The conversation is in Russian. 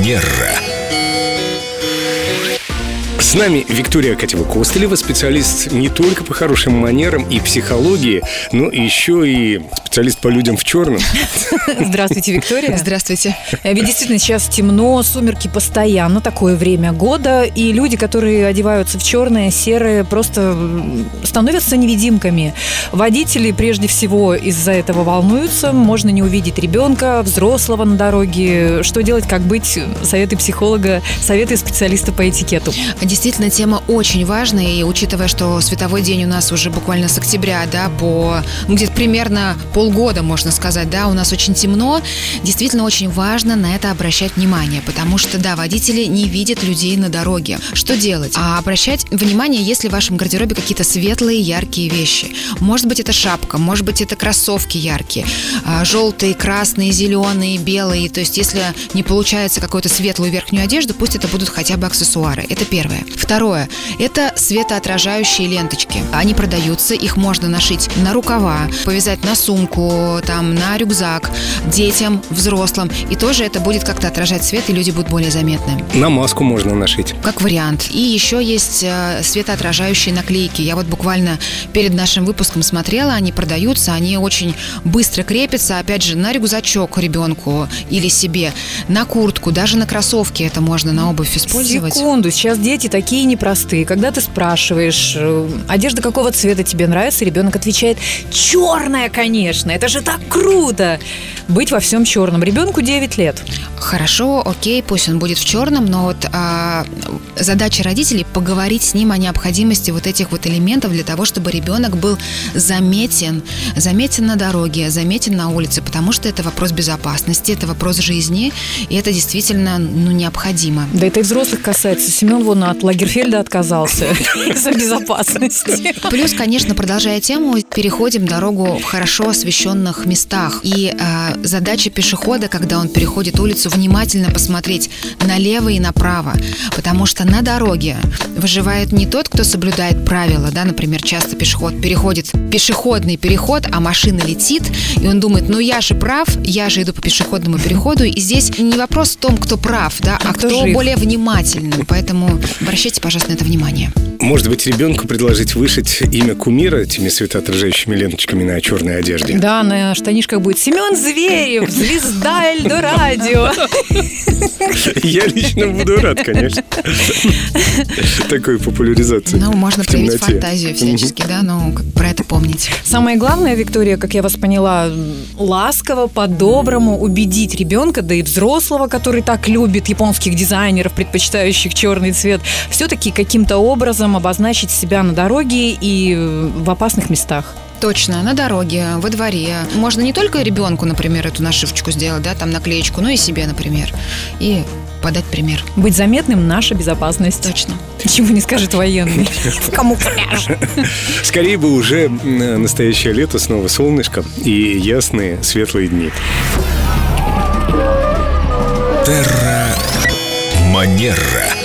Манера. С нами Виктория Катева-Костылева, специалист не только по хорошим манерам и психологии, но еще и специалист по людям в черном. Здравствуйте, Виктория. Здравствуйте. Э, Ведь действительно сейчас темно, сумерки постоянно, такое время года, и люди, которые одеваются в черное, серое, просто становятся невидимками. Водители прежде всего из-за этого волнуются, можно не увидеть ребенка, взрослого на дороге. Что делать, как быть? Советы психолога, советы специалиста по этикету. Действительно, тема очень важная, и учитывая, что световой день у нас уже буквально с октября, да, по, ну, где-то примерно полгода, можно сказать, да, у нас очень темно, действительно очень важно на это обращать внимание, потому что, да, водители не видят людей на дороге. Что делать? А обращать внимание, если в вашем гардеробе какие-то светлые, яркие вещи. Может быть, это шапка, может быть, это кроссовки яркие, а, желтые, красные, зеленые, белые. То есть, если не получается какую-то светлую верхнюю одежду, пусть это будут хотя бы аксессуары. Это первое. Второе. Это светоотражающие ленточки. Они продаются, их можно нашить на рукава, повязать на сумку, там, на рюкзак, детям, взрослым. И тоже это будет как-то отражать свет, и люди будут более заметны. На маску можно нашить. Как вариант. И еще есть э, светоотражающие наклейки. Я вот буквально перед нашим выпуском смотрела, они продаются, они очень быстро крепятся, опять же, на рюкзачок ребенку или себе, на куртку, даже на кроссовки это можно на обувь использовать. Секунду, сейчас дети такие непростые. Когда ты спрашиваешь, э, одежда какого цвета тебе нравится, ребенок отвечает, черная, конечно, это же так круто. Быть во всем черном. Ребенку 9 лет. Хорошо, окей, пусть он будет в черном, но вот а, задача родителей поговорить с ним о необходимости вот этих вот элементов для того, чтобы ребенок был заметен, заметен на дороге, заметен на улице, потому что это вопрос безопасности, это вопрос жизни, и это действительно ну, необходимо. Да это и взрослых касается. Семен вон от Лагерфельда отказался из-за безопасности. Плюс, конечно, продолжая тему, переходим дорогу в хорошо освещенных местах. И а, задача пешехода, когда он переходит улицу, внимательно посмотреть налево и направо. Потому что на дороге выживает не тот, кто соблюдает правила, да, например, часто пешеход переходит пешеходный переход, а машина летит, и он думает, ну я же прав, я же иду по пешеходному переходу, и здесь не вопрос в том, кто прав, да, а, кто кто жив. более внимательный. Поэтому обращайте, пожалуйста, на это внимание. Может быть, ребенку предложить вышить имя кумира этими светоотражающими ленточками на черной одежде? Да, на штанишках будет Семен Зверев, звезда Эльдорадио. Я лично буду рад, конечно. Такой популяризации. Ну, можно проявить фантазию всячески, да, но как про это помнить. Самое главное, Виктория, как я вас поняла, ласково, по-доброму убедить ребенка, да и взрослого, который так любит японских дизайнеров, предпочитающих черный цвет, все-таки каким-то образом обозначить себя на дороге и в опасных местах. Точно, на дороге, во дворе. Можно не только ребенку, например, эту нашивочку сделать, да, там наклеечку, но и себе, например. И подать пример. Быть заметным – наша безопасность. Точно. Чего не скажет военный. В камуфляже. Скорее бы уже настоящее лето, снова солнышко и ясные светлые дни. Манера.